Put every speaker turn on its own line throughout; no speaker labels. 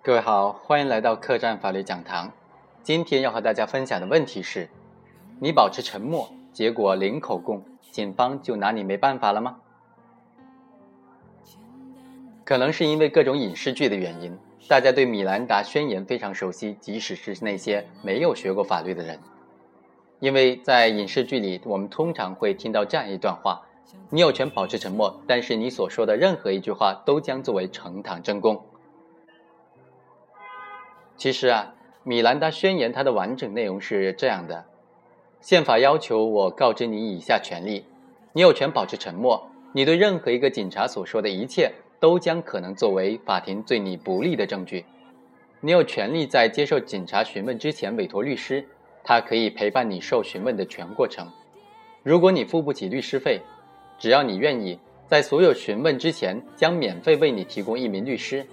各位好，欢迎来到客栈法律讲堂。今天要和大家分享的问题是：你保持沉默，结果零口供，警方就拿你没办法了吗？可能是因为各种影视剧的原因，大家对米兰达宣言非常熟悉，即使是那些没有学过法律的人。因为在影视剧里，我们通常会听到这样一段话：你有权保持沉默，但是你所说的任何一句话都将作为呈堂证供。其实啊，米兰达宣言它的完整内容是这样的：宪法要求我告知你以下权利，你有权保持沉默，你对任何一个警察所说的一切都将可能作为法庭对你不利的证据。你有权利在接受警察询问之前委托律师，他可以陪伴你受询问的全过程。如果你付不起律师费，只要你愿意，在所有询问之前将免费为你提供一名律师。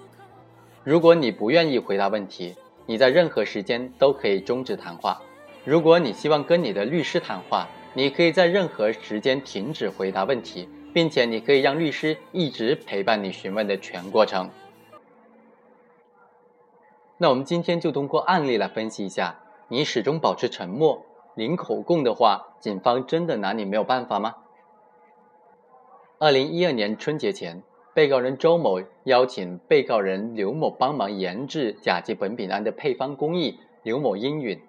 如果你不愿意回答问题，你在任何时间都可以终止谈话。如果你希望跟你的律师谈话，你可以在任何时间停止回答问题，并且你可以让律师一直陪伴你询问的全过程。那我们今天就通过案例来分析一下：你始终保持沉默、零口供的话，警方真的拿你没有办法吗？二零一二年春节前。被告人周某邀请被告人刘某帮忙研制甲基苯丙胺的配方工艺，刘某应允。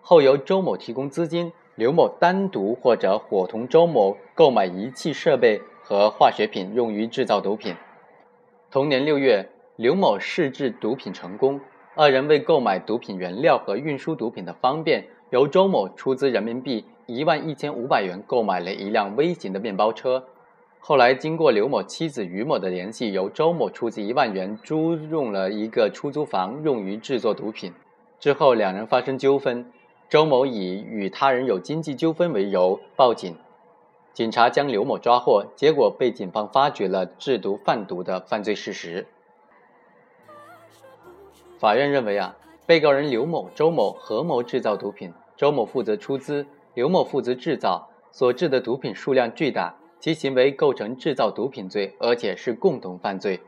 后由周某提供资金，刘某单独或者伙同周某购买仪器设备和化学品，用于制造毒品。同年六月，刘某试制毒品成功，二人为购买毒品原料和运输毒品的方便，由周某出资人民币一万一千五百元购买了一辆微型的面包车。后来，经过刘某妻子于某的联系，由周某出资一万元租用了一个出租房，用于制作毒品。之后，两人发生纠纷，周某以与他人有经济纠纷为由报警，警察将刘某抓获，结果被警方发觉了制毒贩毒的犯罪事实。法院认为啊，被告人刘某、周某合谋制造毒品，周某负责出资，刘某负责制造，所制的毒品数量巨大。其行为构成制造毒品罪，而且是共同犯罪。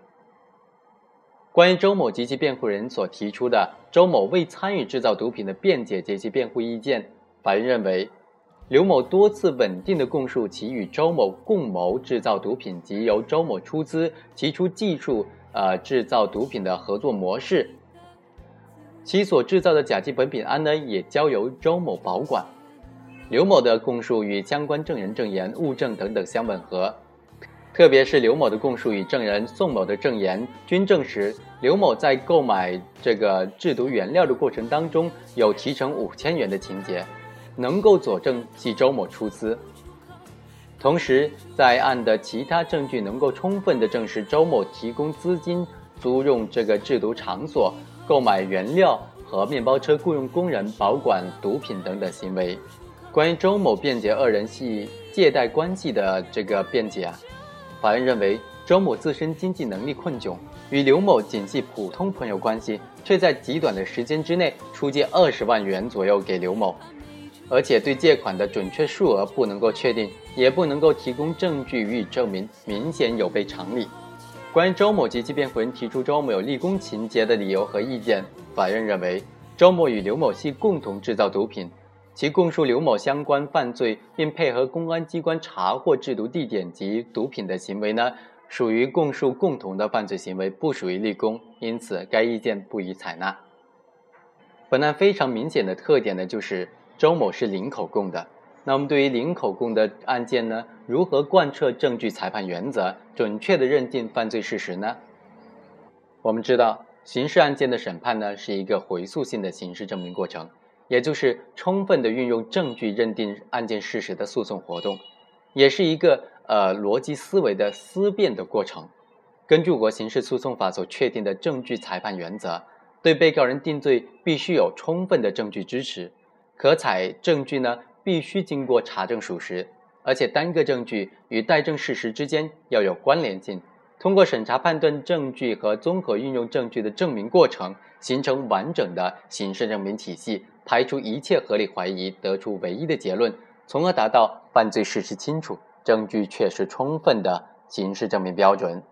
关于周某及其辩护人所提出的周某未参与制造毒品的辩解及其辩护意见，法院认为，刘某多次稳定的供述其与周某共谋制造毒品及由周某出资提出技术呃制造毒品的合作模式，其所制造的甲基苯丙胺呢，也交由周某保管。刘某的供述与相关证人证言、物证等等相吻合，特别是刘某的供述与证人宋某的证言均证实，刘某在购买这个制毒原料的过程当中有提成五千元的情节，能够佐证系周某出资。同时，在案的其他证据能够充分的证实周某提供资金、租用这个制毒场所、购买原料和面包车雇佣工人保管毒品等等行为。关于周某辩解二人系借贷关系的这个辩解啊，法院认为周某自身经济能力困窘，与刘某仅系普通朋友关系，却在极短的时间之内出借二十万元左右给刘某，而且对借款的准确数额不能够确定，也不能够提供证据予以证明，明显有悖常理。关于周某及其辩护人提出周某有立功情节的理由和意见，法院认为周某与刘某系共同制造毒品。其供述刘某相关犯罪，并配合公安机关查获制毒地点及毒品的行为呢，属于供述共同的犯罪行为，不属于立功，因此该意见不予采纳。本案非常明显的特点呢，就是周某是零口供的。那我们对于零口供的案件呢，如何贯彻证据裁判原则，准确的认定犯罪事实呢？我们知道，刑事案件的审判呢，是一个回溯性的刑事证明过程。也就是充分的运用证据认定案件事实的诉讼活动，也是一个呃逻辑思维的思辨的过程。根据我国刑事诉讼法所确定的证据裁判原则，对被告人定罪必须有充分的证据支持，可采证据呢必须经过查证属实，而且单个证据与待证事实之间要有关联性。通过审查判断证据和综合运用证据的证明过程，形成完整的刑事证明体系。排除一切合理怀疑，得出唯一的结论，从而达到犯罪事实清楚、证据确实充分的刑事证明标准。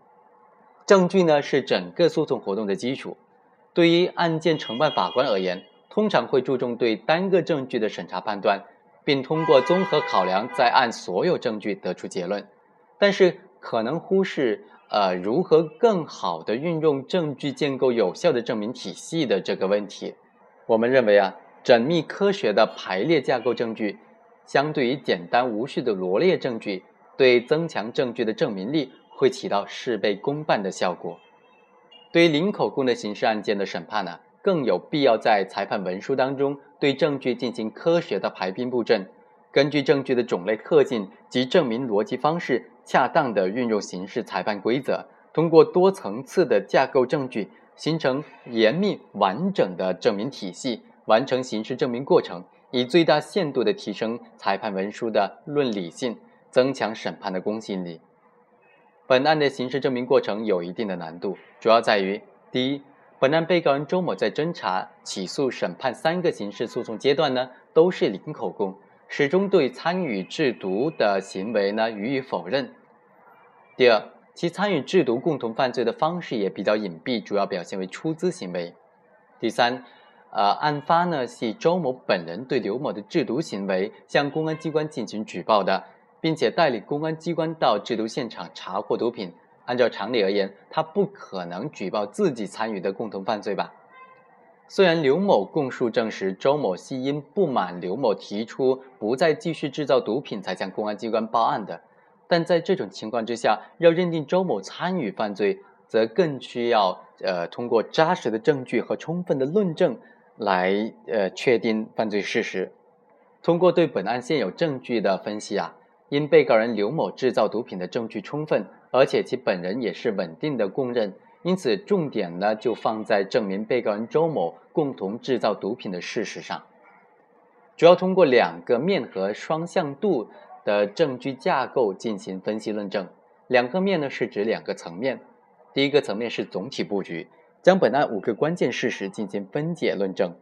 证据呢是整个诉讼活动的基础。对于案件承办法官而言，通常会注重对单个证据的审查判断，并通过综合考量，再按所有证据得出结论。但是可能忽视呃如何更好的运用证据建构有效的证明体系的这个问题。我们认为啊，缜密科学的排列架构证据，相对于简单无序的罗列证据，对增强证据的证明力会起到事倍功半的效果。对于零口供的刑事案件的审判呢，更有必要在裁判文书当中对证据进行科学的排兵布阵，根据证据的种类特性及证明逻辑方式，恰当的运用刑事裁判规则，通过多层次的架构证据，形成严密完整的证明体系，完成刑事证明过程，以最大限度地提升裁判文书的论理性，增强审判的公信力。本案的刑事证明过程有一定的难度，主要在于：第一，本案被告人周某在侦查、起诉、审判三个刑事诉讼阶段呢，都是零口供，始终对参与制毒的行为呢予以否认；第二，其参与制毒共同犯罪的方式也比较隐蔽，主要表现为出资行为；第三，呃，案发呢系周某本人对刘某的制毒行为向公安机关进行举报的。并且带领公安机关到制毒现场查获毒品。按照常理而言，他不可能举报自己参与的共同犯罪吧？虽然刘某供述证实周某系因不满刘某提出不再继续制造毒品才向公安机关报案的，但在这种情况之下，要认定周某参与犯罪，则更需要呃通过扎实的证据和充分的论证来呃确定犯罪事实。通过对本案现有证据的分析啊。因被告人刘某制造毒品的证据充分，而且其本人也是稳定的供认，因此重点呢就放在证明被告人周某共同制造毒品的事实上。主要通过两个面和双向度的证据架构进行分析论证。两个面呢是指两个层面，第一个层面是总体布局，将本案五个关键事实进行分解论证，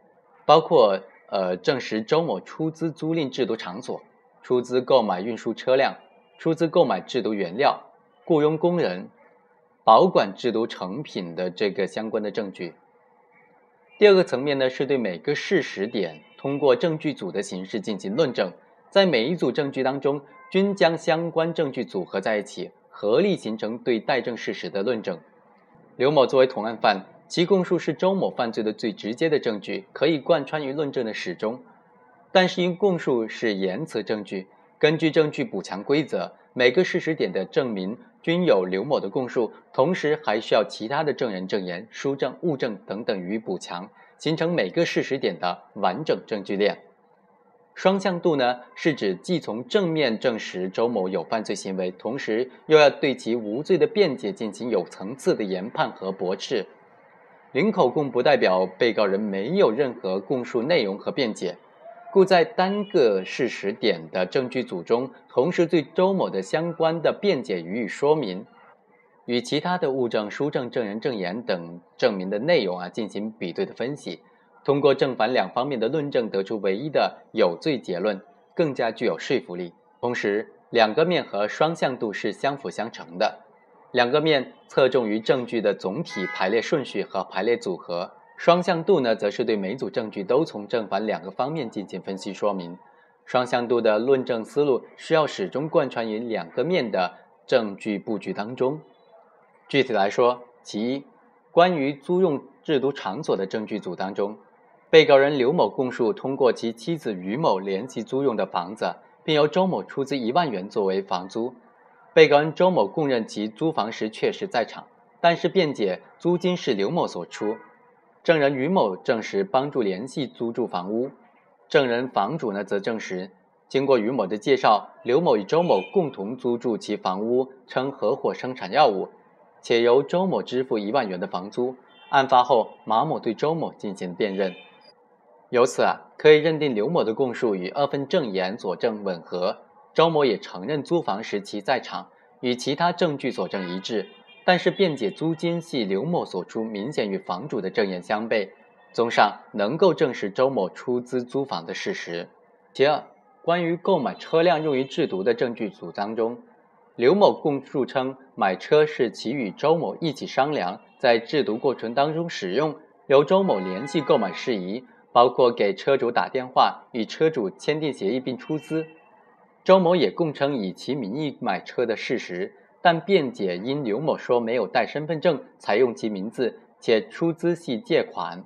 包括呃证实周某出资租赁制毒场所。出资购买运输车辆，出资购买制毒原料，雇佣工人，保管制毒成品的这个相关的证据。第二个层面呢，是对每个事实点通过证据组的形式进行论证，在每一组证据当中，均将相关证据组合在一起，合力形成对待证事实的论证。刘某作为同案犯，其供述是周某犯罪的最直接的证据，可以贯穿于论证的始终。但是因供述是言辞证据，根据证据补强规则，每个事实点的证明均有刘某的供述，同时还需要其他的证人证言、书证、物证等等予以补强，形成每个事实点的完整证据链。双向度呢，是指既从正面证实周某有犯罪行为，同时又要对其无罪的辩解进行有层次的研判和驳斥。零口供不代表被告人没有任何供述内容和辩解。故在单个事实点的证据组中，同时对周某的相关的辩解予以说明，与其他的物证、书证、证人证言等证明的内容啊进行比对的分析，通过正反两方面的论证得出唯一的有罪结论，更加具有说服力。同时，两个面和双向度是相辅相成的，两个面侧重于证据的总体排列顺序和排列组合。双向度呢，则是对每组证据都从正反两个方面进行分析说明。双向度的论证思路需要始终贯穿于两个面的证据布局当中。具体来说，其一，关于租用制毒场所的证据组当中，被告人刘某供述通过其妻子于某联系租用的房子，并由周某出资一万元作为房租。被告人周某供认其租房时确实在场，但是辩解租金是刘某所出。证人于某证实帮助联系租住房屋，证人房主呢则证实，经过于某的介绍，刘某与周某共同租住其房屋，称合伙生产药物，且由周某支付一万元的房租。案发后，马某对周某进行辨认，由此啊可以认定刘某的供述与二份证言佐证吻合，周某也承认租房时其在场，与其他证据所证一致。但是辩解租金系刘某所出，明显与房主的证言相悖。综上，能够证实周某出资租房的事实。其二，关于购买车辆用于制毒的证据组当中，刘某供述称买车是其与周某一起商量，在制毒过程当中使用，由周某联系购买事宜，包括给车主打电话、与车主签订协议并出资。周某也供称以其名义买车的事实，但辩解因刘某说没有带身份证才用其名字，且出资系借款。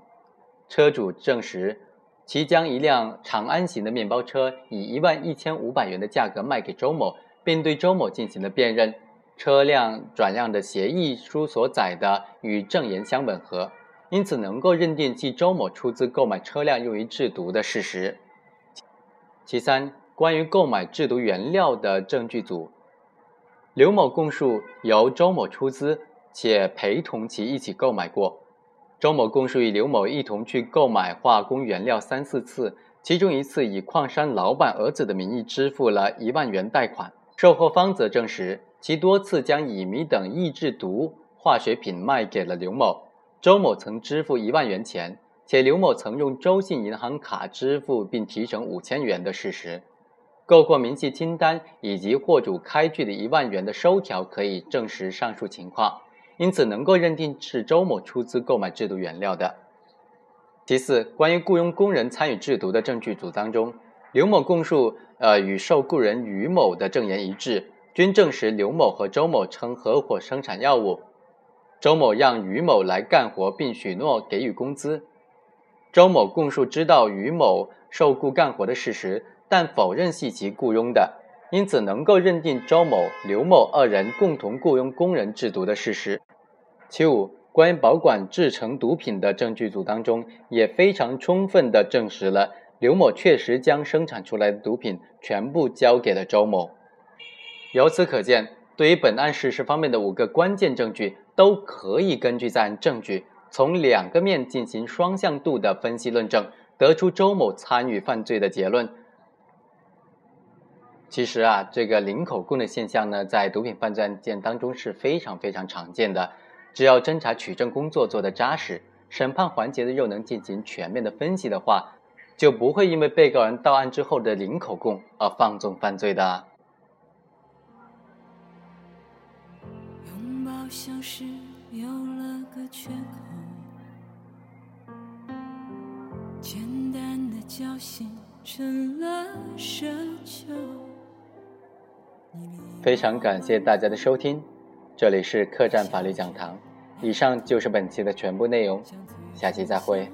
车主证实，其将一辆长安型的面包车以一万一千五百元的价格卖给周某，并对周某进行了辨认。车辆转让的协议书所载的与证言相吻合，因此能够认定系周某出资购买车辆用于制毒的事实。其三，关于购买制毒原料的证据组，刘某供述由周某出资，且陪同其一起购买过。周某供述与刘某一同去购买化工原料三四次，其中一次以矿山老板儿子的名义支付了一万元贷款。售后方则证实，其多次将乙醚等易制毒化学品卖给了刘某，周某曾支付一万元钱，且刘某曾用周信银行卡支付并提成五千元的事实。购货明细清单以及货主开具的一万元的收条可以证实上述情况。因此，能够认定是周某出资购买制毒原料的。其次，关于雇佣工人参与制毒的证据组当中，刘某供述，呃，与受雇人于某的证言一致，均证实刘某和周某曾合伙生产药物，周某让于某来干活，并许诺给予工资。周某供述知道于某受雇干活的事实，但否认系其雇佣的，因此能够认定周某、刘某二人共同雇佣工人制毒的事实。其五，关于保管制成毒品的证据组当中，也非常充分地证实了刘某确实将生产出来的毒品全部交给了周某。由此可见，对于本案事实方面的五个关键证据，都可以根据在案证据，从两个面进行双向度的分析论证，得出周某参与犯罪的结论。其实啊，这个零口供的现象呢，在毒品犯罪案件当中是非常非常常见的。只要侦查取证工作做得扎实，审判环节的又能进行全面的分析的话，就不会因为被告人到案之后的零口供而放纵犯罪的。拥抱像是有了个缺口，简单的交心成了奢求。非常感谢大家的收听。这里是客栈法律讲堂，以上就是本期的全部内容，下期再会。